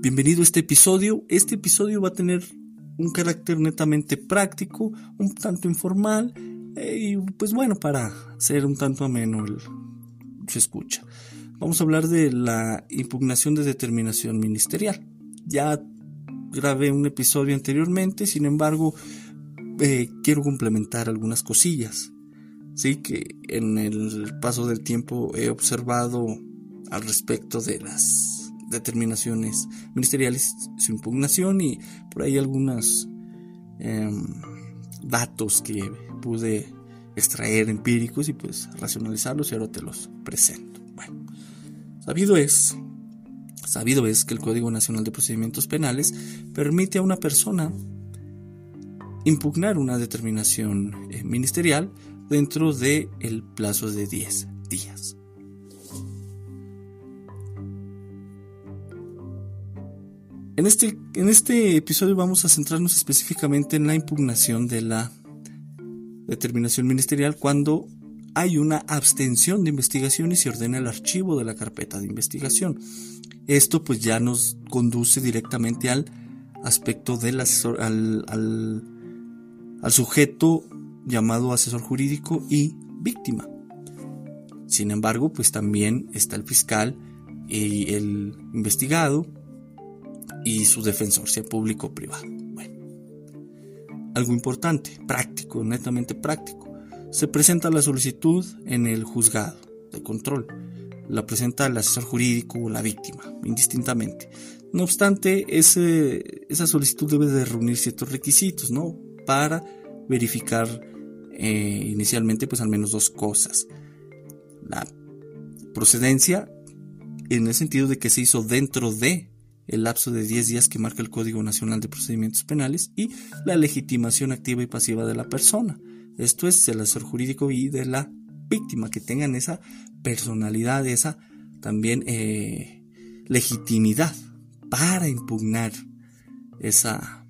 Bienvenido a este episodio. Este episodio va a tener un carácter netamente práctico, un tanto informal eh, y pues bueno, para ser un tanto ameno el, se escucha. Vamos a hablar de la impugnación de determinación ministerial. Ya grabé un episodio anteriormente, sin embargo, eh, quiero complementar algunas cosillas. Sí, que en el paso del tiempo he observado al respecto de las determinaciones ministeriales, su impugnación y por ahí algunos em, datos que pude extraer empíricos y pues racionalizarlos y ahora te los presento. Bueno, sabido es, sabido es que el Código Nacional de Procedimientos Penales permite a una persona impugnar una determinación eh, ministerial dentro del el plazo de 10 días. En este, en este episodio vamos a centrarnos específicamente en la impugnación de la determinación ministerial cuando hay una abstención de investigación y se ordena el archivo de la carpeta de investigación. Esto pues ya nos conduce directamente al aspecto del asesor, al, al, al sujeto llamado asesor jurídico y víctima. Sin embargo, pues también está el fiscal y el investigado y su defensor, sea público o privado. Bueno, algo importante, práctico, netamente práctico. Se presenta la solicitud en el juzgado de control. La presenta el asesor jurídico o la víctima, indistintamente. No obstante, esa solicitud debe de reunir ciertos requisitos, ¿no? Para verificar eh, inicialmente, pues al menos dos cosas. La procedencia, en el sentido de que se hizo dentro de el lapso de 10 días que marca el Código Nacional de Procedimientos Penales y la legitimación activa y pasiva de la persona. Esto es el asesor jurídico y de la víctima, que tengan esa personalidad, esa también eh, legitimidad para impugnar esa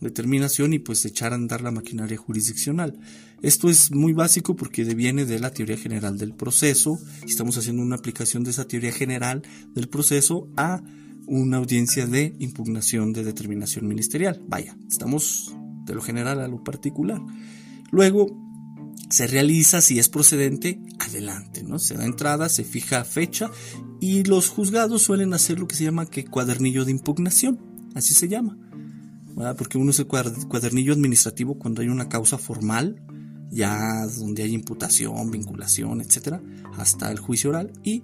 determinación y pues echar a andar la maquinaria jurisdiccional. Esto es muy básico porque deviene de la teoría general del proceso. Estamos haciendo una aplicación de esa teoría general del proceso a una audiencia de impugnación de determinación ministerial. Vaya, estamos de lo general a lo particular. Luego se realiza, si es procedente, adelante, ¿no? Se da entrada, se fija fecha y los juzgados suelen hacer lo que se llama que cuadernillo de impugnación, así se llama, porque uno es el cuadernillo administrativo cuando hay una causa formal, ya donde hay imputación, vinculación, etcétera, hasta el juicio oral y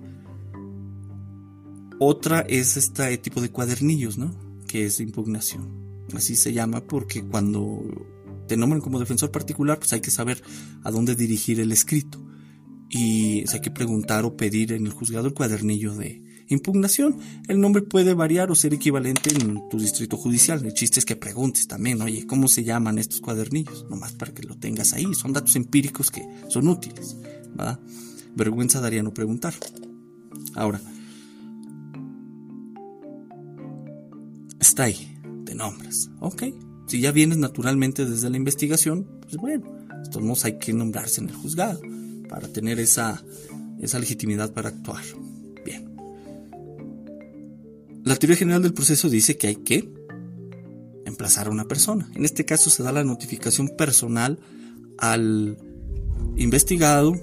otra es este tipo de cuadernillos, ¿no? Que es impugnación. Así se llama porque cuando te nombran como defensor particular, pues hay que saber a dónde dirigir el escrito. Y hay que preguntar o pedir en el juzgado el cuadernillo de impugnación. El nombre puede variar o ser equivalente en tu distrito judicial. El chiste es que preguntes también, oye, ¿cómo se llaman estos cuadernillos? Nomás para que lo tengas ahí. Son datos empíricos que son útiles. ¿verdad? Vergüenza daría no preguntar. Ahora, está ahí, te nombras, ok. Si ya vienes naturalmente desde la investigación, pues bueno, todos hay que nombrarse en el juzgado. para tener esa, esa legitimidad para actuar. Bien. La teoría general del proceso dice que hay que emplazar a una persona. En este caso se da la notificación personal al investigado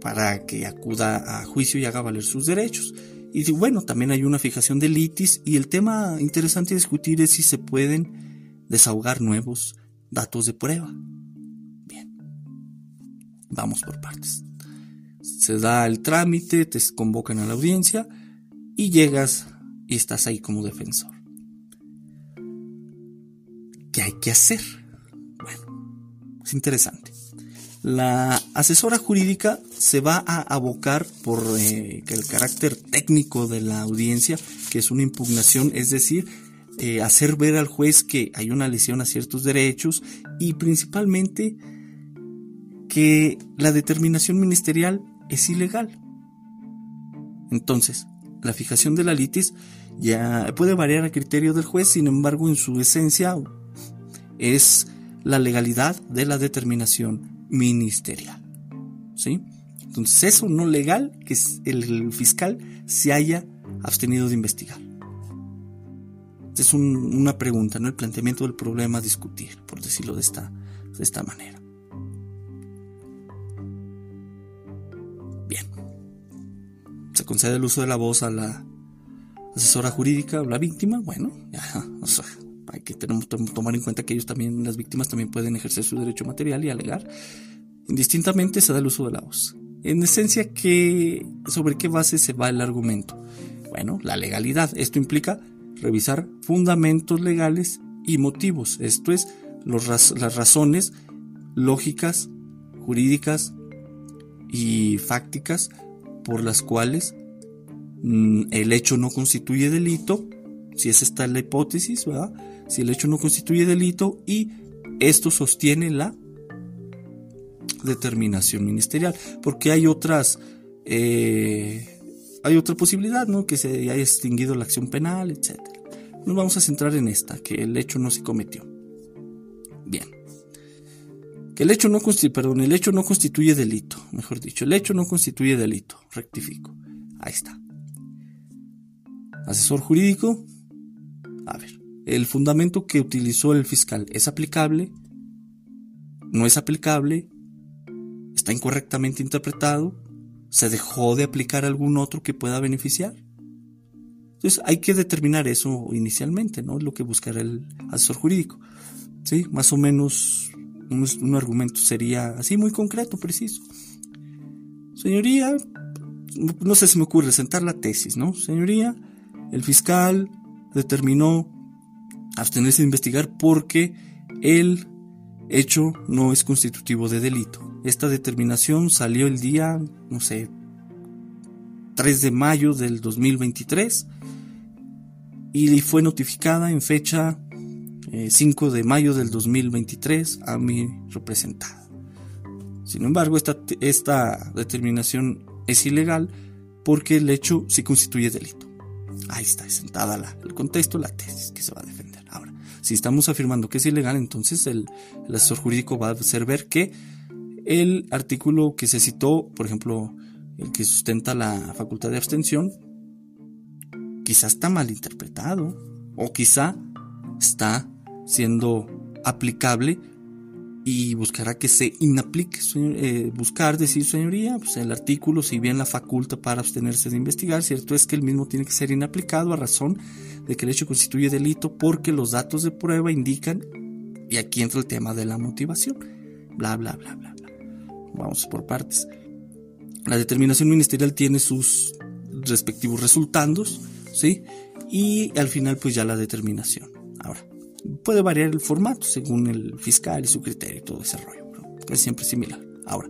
para que acuda a juicio y haga valer sus derechos. Y bueno, también hay una fijación de litis y el tema interesante a discutir es si se pueden desahogar nuevos datos de prueba. Bien, vamos por partes. Se da el trámite, te convocan a la audiencia y llegas y estás ahí como defensor. ¿Qué hay que hacer? Bueno, es interesante. La asesora jurídica se va a abocar por eh, el carácter técnico de la audiencia, que es una impugnación, es decir, eh, hacer ver al juez que hay una lesión a ciertos derechos y principalmente que la determinación ministerial es ilegal. Entonces, la fijación de la litis ya puede variar a criterio del juez, sin embargo, en su esencia es la legalidad de la determinación ministerial. ¿Sí? Entonces, eso no legal que el fiscal se haya abstenido de investigar. es una pregunta, ¿no? El planteamiento del problema a discutir, por decirlo de esta, de esta manera. Bien. Se concede el uso de la voz a la asesora jurídica o la víctima. Bueno, ya, hay que tomar en cuenta que ellos también, las víctimas también pueden ejercer su derecho material y alegar. Indistintamente se da el uso de la voz. En esencia, ¿qué, ¿sobre qué base se va el argumento? Bueno, la legalidad. Esto implica revisar fundamentos legales y motivos. Esto es, las razones lógicas, jurídicas y fácticas por las cuales mm, el hecho no constituye delito, si esa está la hipótesis, ¿verdad? Si el hecho no constituye delito y esto sostiene la determinación ministerial, porque hay otras, eh, hay otra posibilidad, ¿no? Que se haya extinguido la acción penal, etc. Nos vamos a centrar en esta, que el hecho no se cometió. Bien. Que el hecho no constituye, perdón, el hecho no constituye delito, mejor dicho, el hecho no constituye delito, rectifico. Ahí está. Asesor jurídico, a ver, el fundamento que utilizó el fiscal es aplicable, no es aplicable, está incorrectamente interpretado, se dejó de aplicar algún otro que pueda beneficiar. Entonces hay que determinar eso inicialmente, ¿no? Lo que buscará el asesor jurídico. ¿Sí? Más o menos un, un argumento sería así muy concreto, preciso. Señoría, no sé si me ocurre sentar la tesis, ¿no? Señoría, el fiscal determinó abstenerse de investigar porque el hecho no es constitutivo de delito. Esta determinación salió el día, no sé, 3 de mayo del 2023 y fue notificada en fecha 5 eh, de mayo del 2023 a mi representada. Sin embargo, esta, esta determinación es ilegal porque el hecho sí constituye delito. Ahí está sentada la, el contexto, la tesis que se va a defender. Si estamos afirmando que es ilegal, entonces el, asesor jurídico va a hacer ver que el artículo que se citó, por ejemplo, el que sustenta la facultad de abstención, quizá está mal interpretado o quizá está siendo aplicable y buscará que se inaplique, eh, buscar decir, señoría, pues el artículo, si bien la faculta para abstenerse de investigar, cierto es que el mismo tiene que ser inaplicado a razón de que el hecho constituye delito porque los datos de prueba indican, y aquí entra el tema de la motivación, bla, bla, bla, bla, bla. Vamos por partes. La determinación ministerial tiene sus respectivos resultados, ¿sí? Y al final pues ya la determinación. Puede variar el formato según el fiscal y su criterio y todo ese rollo, pero es siempre similar. Ahora,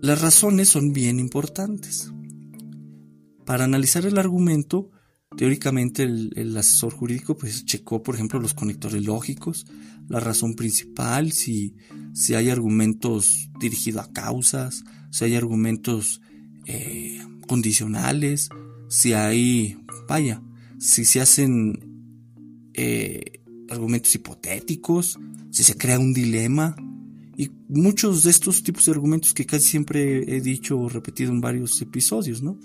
las razones son bien importantes. Para analizar el argumento, teóricamente el, asesor jurídico pues checó, por ejemplo, los conectores lógicos, la razón principal, si, si hay argumentos dirigidos a causas, si hay argumentos eh, condicionales, si hay, vaya, si se hacen eh, argumentos hipotéticos, si se crea un dilema, y muchos de estos tipos de argumentos que casi siempre he dicho o repetido en varios episodios, ¿no?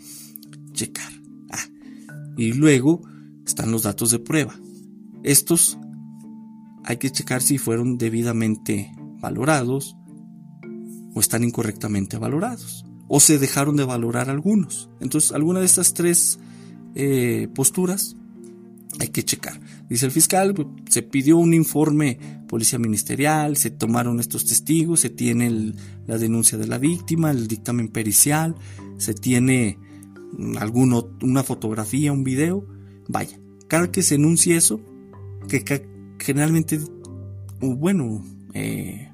Checar. Ah. Y luego están los datos de prueba. Estos hay que checar si fueron debidamente valorados o están incorrectamente valorados o se dejaron de valorar algunos. Entonces, alguna de estas tres eh, posturas hay que checar. Dice el fiscal, pues, se pidió un informe policía ministerial, se tomaron estos testigos, se tiene la denuncia de la víctima, el dictamen pericial, se tiene alguno, una fotografía, un video. Vaya, cada que se enuncie eso, que, generalmente, bueno, eh,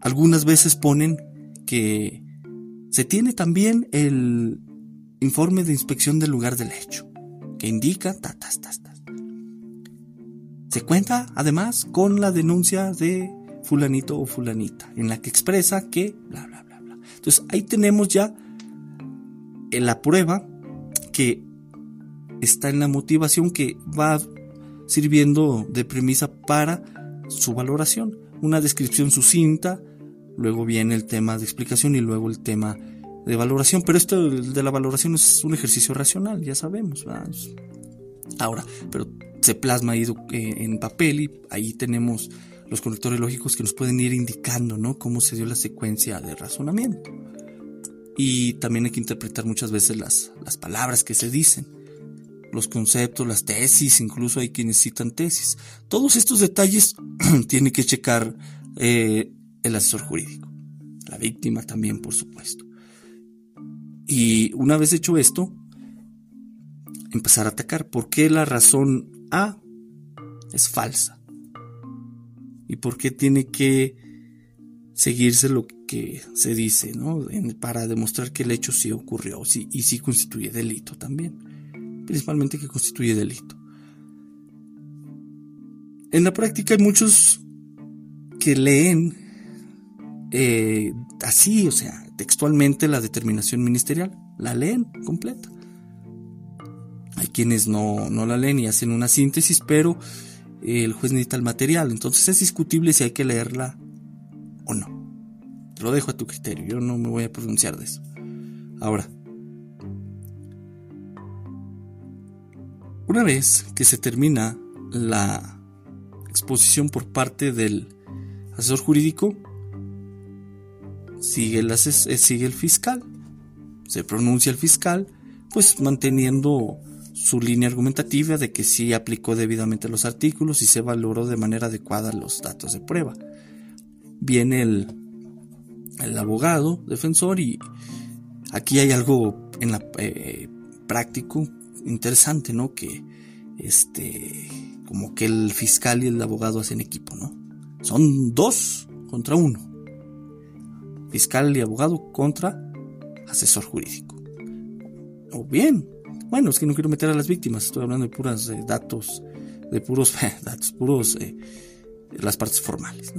algunas veces ponen que se tiene también el informe de inspección del lugar del hecho, que indica ta, Se cuenta además con la denuncia de fulanito o fulanita, en la que expresa que bla bla bla bla. Entonces ahí tenemos ya la prueba que está en la motivación que va sirviendo de premisa para su valoración. Una descripción sucinta, luego viene el tema de explicación y luego el tema de valoración, pero esto de la valoración es un ejercicio racional, ya sabemos. Ahora, pero se plasma ahí eh, en papel y ahí tenemos los conectores lógicos que nos pueden ir indicando, ¿no? Cómo se dio la secuencia de razonamiento. Y también hay que interpretar muchas veces las, las palabras que se dicen, los conceptos, las tesis, incluso hay quienes citan tesis. Todos estos detalles tiene que checar eh, el asesor jurídico. La víctima también, por supuesto. Y una vez hecho esto, empezar a atacar. ¿Por qué la razón A es falsa? ¿Y por qué tiene que seguirse lo que se dice, ¿no? para demostrar que el hecho sí ocurrió y sí constituye delito también. Principalmente que constituye delito. En la práctica hay muchos que leen eh, así, o sea, textualmente la determinación ministerial, la leen completa. Hay quienes no, no la leen y hacen una síntesis, pero el juez necesita el material, entonces es discutible si hay que leerla o no. Te lo dejo a tu criterio, yo no me voy a pronunciar de eso. Ahora, una vez que se termina la exposición por parte del asesor jurídico, sigue el, eh, sigue el fiscal. Se pronuncia el fiscal, pues manteniendo su línea argumentativa de que sí aplicó debidamente los artículos y se valoró de manera adecuada los datos de prueba. Viene el, el abogado defensor y aquí hay algo en la eh, práctico interesante, ¿no? Que este como que el fiscal y el abogado hacen equipo, ¿no? Son dos contra uno fiscal y abogado contra asesor jurídico. O bien, bueno, es que no quiero meter a las víctimas, estoy hablando de puros eh, datos, de puros datos, puros eh, las partes formales.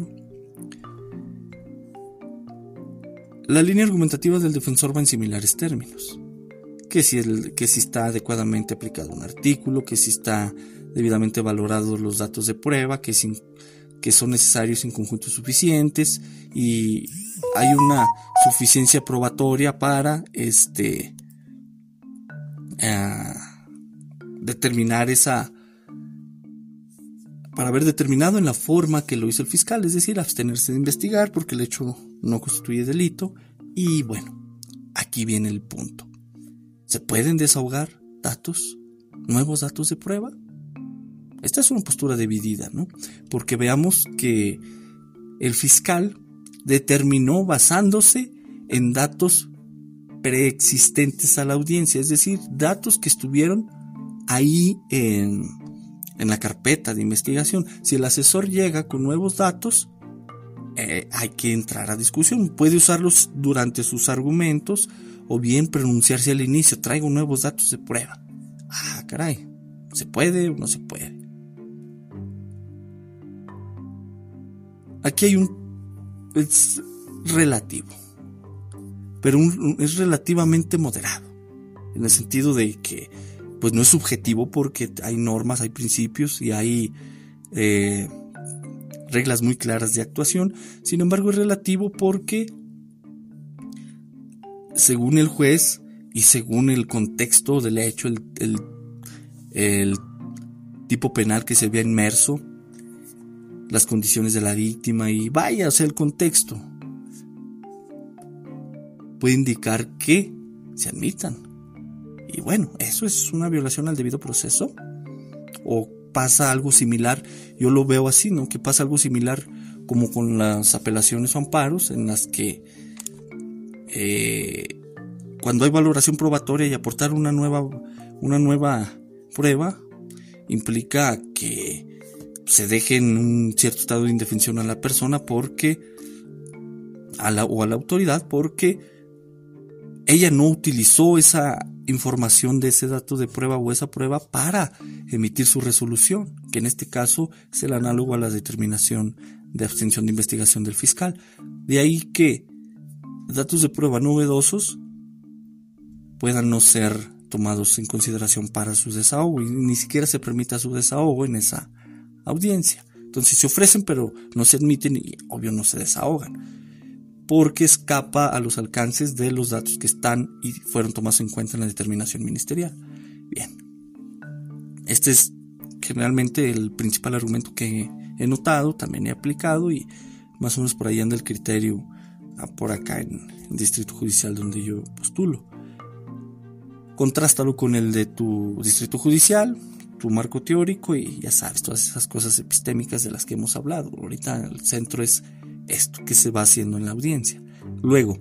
La línea argumentativa del defensor va en similares términos. Que si, el, que si está adecuadamente aplicado un artículo, que si está debidamente valorados los datos de prueba, que, si, que son necesarios en conjuntos suficientes y hay una suficiencia probatoria para este eh, determinar esa para haber determinado en la forma que lo hizo el fiscal, es decir, abstenerse de investigar porque el hecho no constituye delito. Y bueno, aquí viene el punto. ¿Se pueden desahogar datos, nuevos datos de prueba? Esta es una postura dividida, ¿no? Porque veamos que el fiscal determinó basándose en datos preexistentes a la audiencia, es decir, datos que estuvieron ahí en, en la carpeta de investigación. Si el asesor llega con nuevos datos, eh, hay que entrar a discusión. Puede usarlos durante sus argumentos o bien pronunciarse al inicio, traigo nuevos datos de prueba. Ah, caray, ¿se puede o no se puede? Aquí hay un es relativo, pero es relativamente moderado, en el sentido de que pues no es subjetivo porque hay normas, hay principios y hay eh, reglas muy claras de actuación. Sin embargo, es relativo porque según el juez y según el contexto del hecho, el, el tipo penal que se vea inmerso, las condiciones de la víctima y vaya, o sea, el contexto puede indicar que se admitan. Y bueno, eso es una violación al debido proceso. O pasa algo similar, yo lo veo así, ¿no? Que pasa algo similar como con las apelaciones o amparos en las que eh, cuando hay valoración probatoria y aportar una nueva, una nueva prueba implica que se deje en un cierto estado de indefensión a la persona porque a la, o a la autoridad porque ella no utilizó esa información de ese dato de prueba o esa prueba para emitir su resolución, que en este caso es el análogo a la determinación de abstención de investigación del fiscal. De ahí que datos de prueba novedosos puedan no ser tomados en consideración para su desahogo y ni siquiera se permita su desahogo en esa audiencia. Entonces se ofrecen pero no se admiten y obvio no se desahogan porque escapa a los alcances de los datos que están y fueron tomados en cuenta en la determinación ministerial. Bien, este es generalmente el principal argumento que he notado, también he aplicado y más o menos por ahí anda el criterio ah, por acá en el distrito judicial donde yo postulo. Contrástalo con el de tu distrito judicial, tu marco teórico y ya sabes, todas esas cosas epistémicas de las que hemos hablado. Ahorita el centro es esto que se va haciendo en la audiencia. Luego,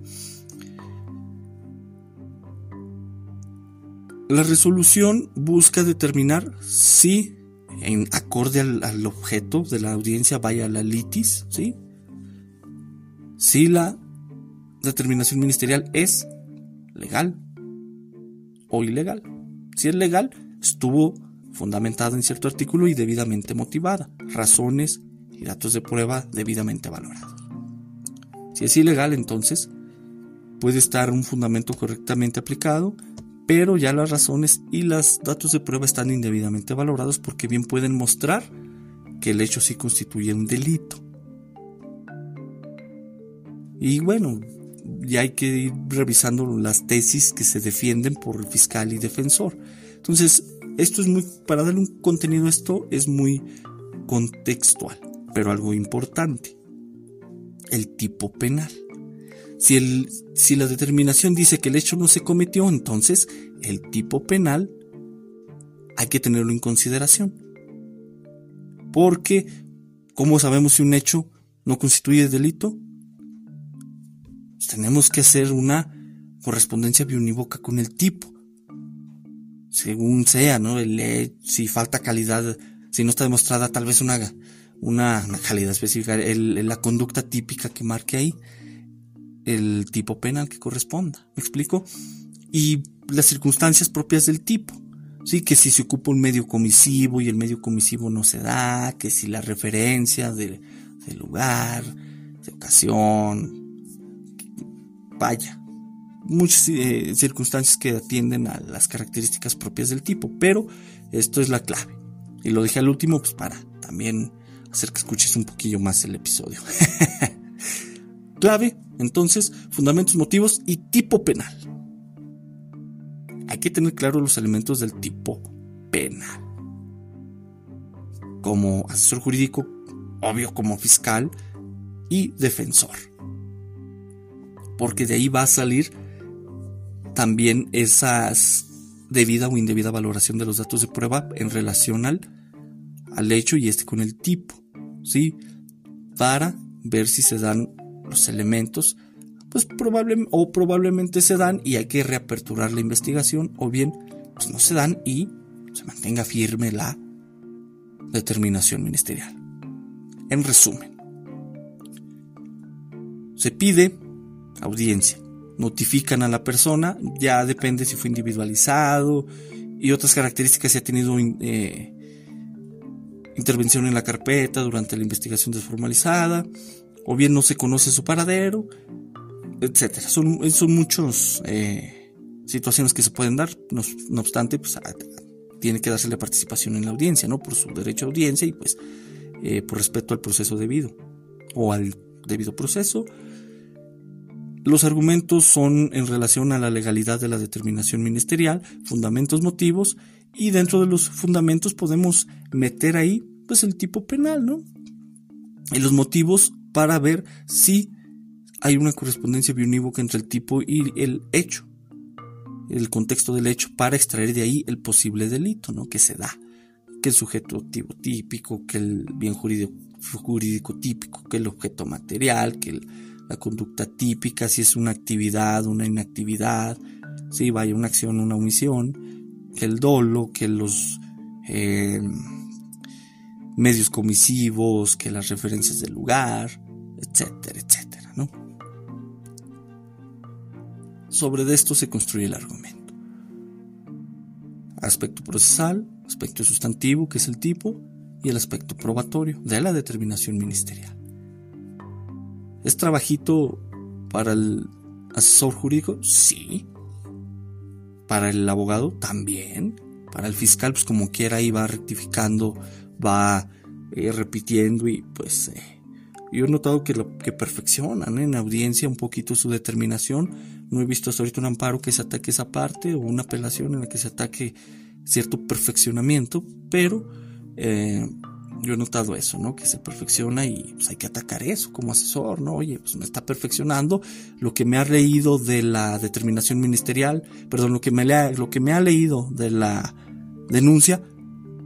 la resolución busca determinar si en acorde al, objeto de la audiencia vaya la litis, ¿sí? Si la determinación ministerial es legal o ilegal. Si es legal, estuvo fundamentada en cierto artículo y debidamente motivada. Razones y datos de prueba debidamente valorados. Si es ilegal, entonces puede estar un fundamento correctamente aplicado, pero ya las razones y los datos de prueba están indebidamente valorados porque bien pueden mostrar que el hecho sí constituye un delito. Y bueno, ya hay que ir revisando las tesis que se defienden por el fiscal y defensor. Entonces, esto es muy, para darle un contenido a esto, es muy contextual pero algo importante, el tipo penal. Si, el, si la determinación dice que el hecho no se cometió, entonces el tipo penal hay que tenerlo en consideración. Porque, ¿cómo sabemos si un hecho no constituye delito? Pues tenemos que hacer una correspondencia biunívoca con el tipo. Según sea, ¿no? El, si falta calidad, si no está demostrada tal vez una una, calidad específica, la conducta típica que marque ahí, el tipo penal que corresponda. ¿Me explico? Y las circunstancias propias del tipo. Sí, que si se ocupa un medio comisivo y el medio comisivo no se da, que si la referencia de, lugar, de ocasión, vaya, muchas eh, circunstancias que atienden a las características propias del tipo, pero esto es la clave. Y lo dije al último, pues para también hacer que escuches un poquillo más el episodio. Clave, entonces, fundamentos, motivos y tipo penal. Hay que tener claro los elementos del tipo penal. Como asesor jurídico, obvio como fiscal y defensor. Porque de ahí va a salir también esas debida o indebida valoración de los datos de prueba en relación al, al hecho y este con el tipo. ¿sí? Para ver si se dan los elementos, pues probablemente o probablemente se dan y hay que reaperturar la investigación o bien pues no se dan y se mantenga firme la determinación ministerial. En resumen, se pide audiencia, notifican a la persona, ya depende si fue individualizado y otras características si ha tenido eh, intervención en la carpeta durante la investigación desformalizada, o bien no se conoce su paradero, etcétera. Son, son muchas eh, situaciones que se pueden dar, no, obstante, pues tiene que darse la participación en la audiencia, ¿no? Por su derecho a audiencia y pues eh, por respeto al proceso debido o al debido proceso. Los argumentos son en relación a la legalidad de la determinación ministerial, fundamentos, motivos y dentro de los fundamentos podemos meter ahí pues el tipo penal, ¿no? Y los motivos para ver si hay una correspondencia biunívoca entre el tipo y el hecho el contexto del hecho para extraer de ahí el posible delito, ¿no? Que se da. Que el sujeto típico, que el bien jurídico, jurídico típico, que el objeto material, que la conducta típica, si es una actividad, una inactividad, si vaya una acción, una omisión, que el dolo, que los eh, medios comisivos, que las referencias del lugar, etcétera, etcétera, ¿no? Sobre esto se construye el argumento. Aspecto procesal, aspecto sustantivo, que es el tipo, y el aspecto probatorio de la determinación ministerial. ¿Es trabajito para el asesor jurídico? Sí. Para el abogado también. Para el fiscal, pues como quiera, ahí va rectificando, va eh, repitiendo y pues eh, yo he notado que lo que perfeccionan en audiencia un poquito su determinación. No he visto hasta ahorita un amparo que se ataque esa parte o una apelación en la que se ataque cierto perfeccionamiento, pero eh, yo he notado eso, ¿no? Que se perfecciona y pues, hay que atacar eso como asesor, ¿no? Oye, pues me está perfeccionando lo que me ha leído de la determinación ministerial, perdón, lo que me, lo que me ha leído de la denuncia,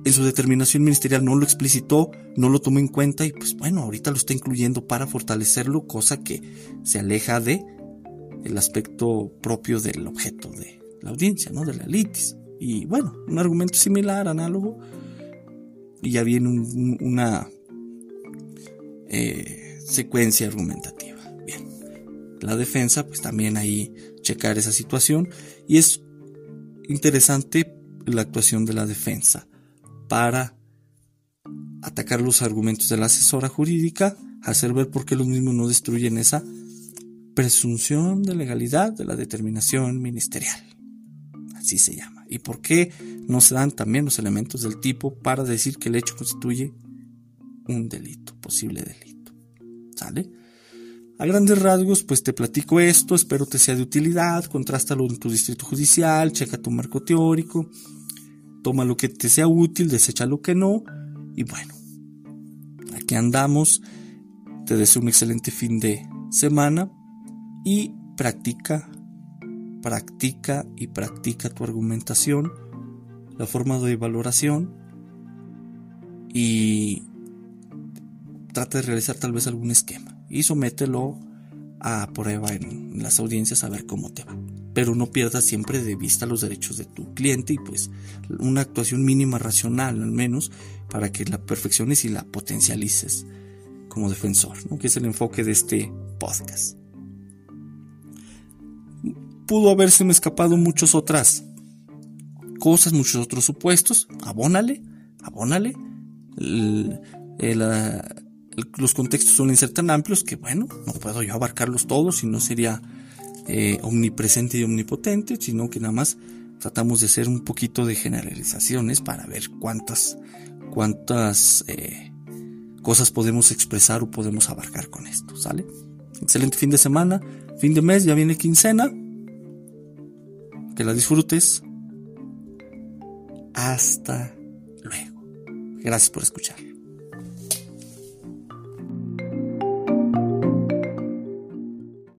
en su determinación ministerial no lo explicitó, no lo tomó en cuenta y pues bueno, ahorita lo está incluyendo para fortalecerlo, cosa que se aleja de el aspecto propio del objeto de la audiencia, ¿no? De la litis. Y bueno, un argumento similar, análogo, y ya viene una eh, secuencia argumentativa. Bien, la defensa, pues también ahí checar esa situación y es interesante la actuación de la defensa para atacar los argumentos de la asesora jurídica, hacer ver por qué los mismos no destruyen esa presunción de legalidad de la determinación ministerial. Así se llama. ¿Y por qué no se dan también los elementos del tipo para decir que el hecho constituye un delito, posible delito? ¿Sale? A grandes rasgos, pues te platico esto, espero te sea de utilidad, contrástalo en tu distrito judicial, checa tu marco teórico, toma lo que te sea útil, desecha lo que no, y bueno, aquí andamos. Te deseo un excelente fin de semana y practica, practica y practica tu argumentación, la forma de valoración y trata de realizar tal vez algún esquema y somételo a prueba en las audiencias a ver cómo te va pero no pierdas siempre de vista los derechos de tu cliente y pues una actuación mínima racional al menos para que la perfecciones y la potencialices como defensor, ¿no? que es el enfoque de este podcast. Pudo haberse me escapado muchas otras cosas, muchos otros supuestos, abónale, abónale. los contextos suelen ser tan amplios que bueno, no puedo yo abarcarlos todos y no sería eh, omnipresente y omnipotente, sino que nada más tratamos de hacer un poquito de generalizaciones para ver cuántas, cuántas eh, cosas podemos expresar o podemos abarcar con esto, ¿sale? Excelente fin de semana, fin de mes, ya viene quincena. Que la disfrutes. Hasta luego. Gracias por escuchar.